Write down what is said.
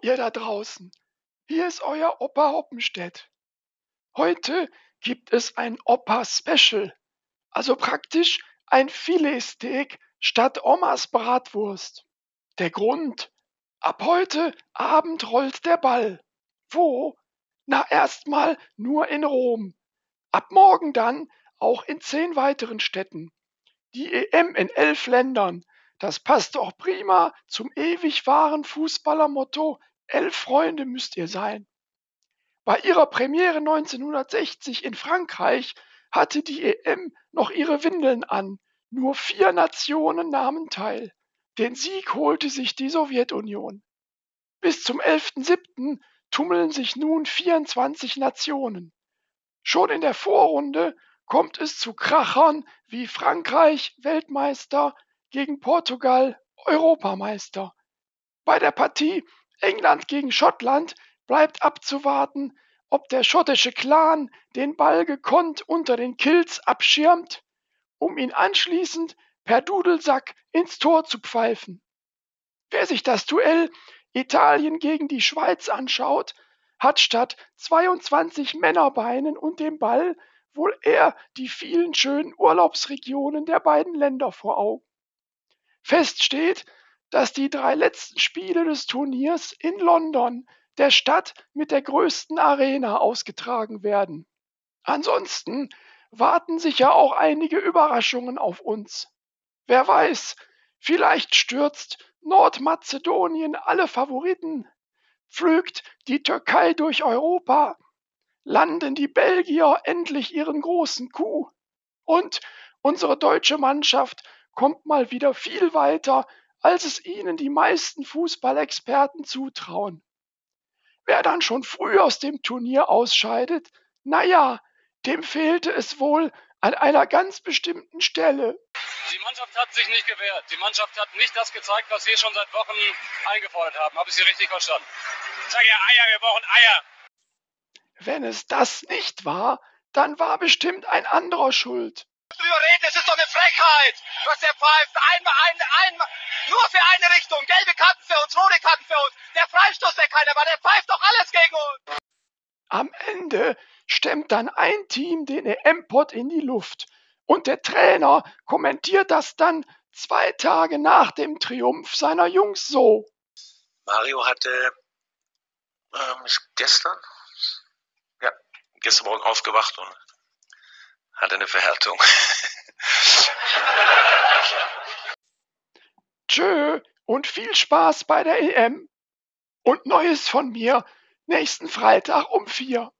da draußen. Hier ist euer Opa Hoppenstedt. Heute gibt es ein Opa-Special, also praktisch ein Filetsteak statt Omas Bratwurst. Der Grund? Ab heute Abend rollt der Ball. Wo? Na erstmal nur in Rom. Ab morgen dann auch in zehn weiteren Städten. Die EM in elf Ländern. Das passt doch prima zum ewig wahren Fußballermotto Elf Freunde müsst ihr sein. Bei ihrer Premiere 1960 in Frankreich hatte die EM noch ihre Windeln an. Nur vier Nationen nahmen teil. Den Sieg holte sich die Sowjetunion. Bis zum 11.07. tummeln sich nun 24 Nationen. Schon in der Vorrunde kommt es zu Krachern wie Frankreich Weltmeister gegen Portugal Europameister. Bei der Partie England gegen Schottland bleibt abzuwarten, ob der schottische Clan den Ball gekonnt unter den Kills abschirmt, um ihn anschließend per Dudelsack ins Tor zu pfeifen. Wer sich das Duell Italien gegen die Schweiz anschaut, hat statt 22 Männerbeinen und dem Ball wohl eher die vielen schönen Urlaubsregionen der beiden Länder vor Augen. Fest steht, dass die drei letzten Spiele des Turniers in London, der Stadt mit der größten Arena, ausgetragen werden. Ansonsten warten sicher auch einige Überraschungen auf uns. Wer weiß, vielleicht stürzt Nordmazedonien alle Favoriten, pflügt die Türkei durch Europa, landen die Belgier endlich ihren großen Coup und unsere deutsche Mannschaft kommt mal wieder viel weiter als es ihnen die meisten Fußballexperten zutrauen. Wer dann schon früh aus dem Turnier ausscheidet, naja, dem fehlte es wohl an einer ganz bestimmten Stelle. Die Mannschaft hat sich nicht gewehrt. Die Mannschaft hat nicht das gezeigt, was wir schon seit Wochen eingefordert haben. Habe ich Sie richtig verstanden? Sag ja Eier, wir brauchen Eier. Wenn es das nicht war, dann war bestimmt ein anderer schuld drüber reden, das ist doch eine Frechheit, was der pfeift. Einmal, ein, einmal, nur für eine Richtung. Gelbe Karten für uns, rote Karten für uns. Der Freistoß, der keiner war, der pfeift doch alles gegen uns. Am Ende stemmt dann ein Team den EM-Pot in die Luft. Und der Trainer kommentiert das dann zwei Tage nach dem Triumph seiner Jungs so. Mario hatte ähm, gestern, ja, gestern Morgen aufgewacht und hatte eine Verhärtung. Tschö und viel Spaß bei der EM. Und Neues von mir nächsten Freitag um vier.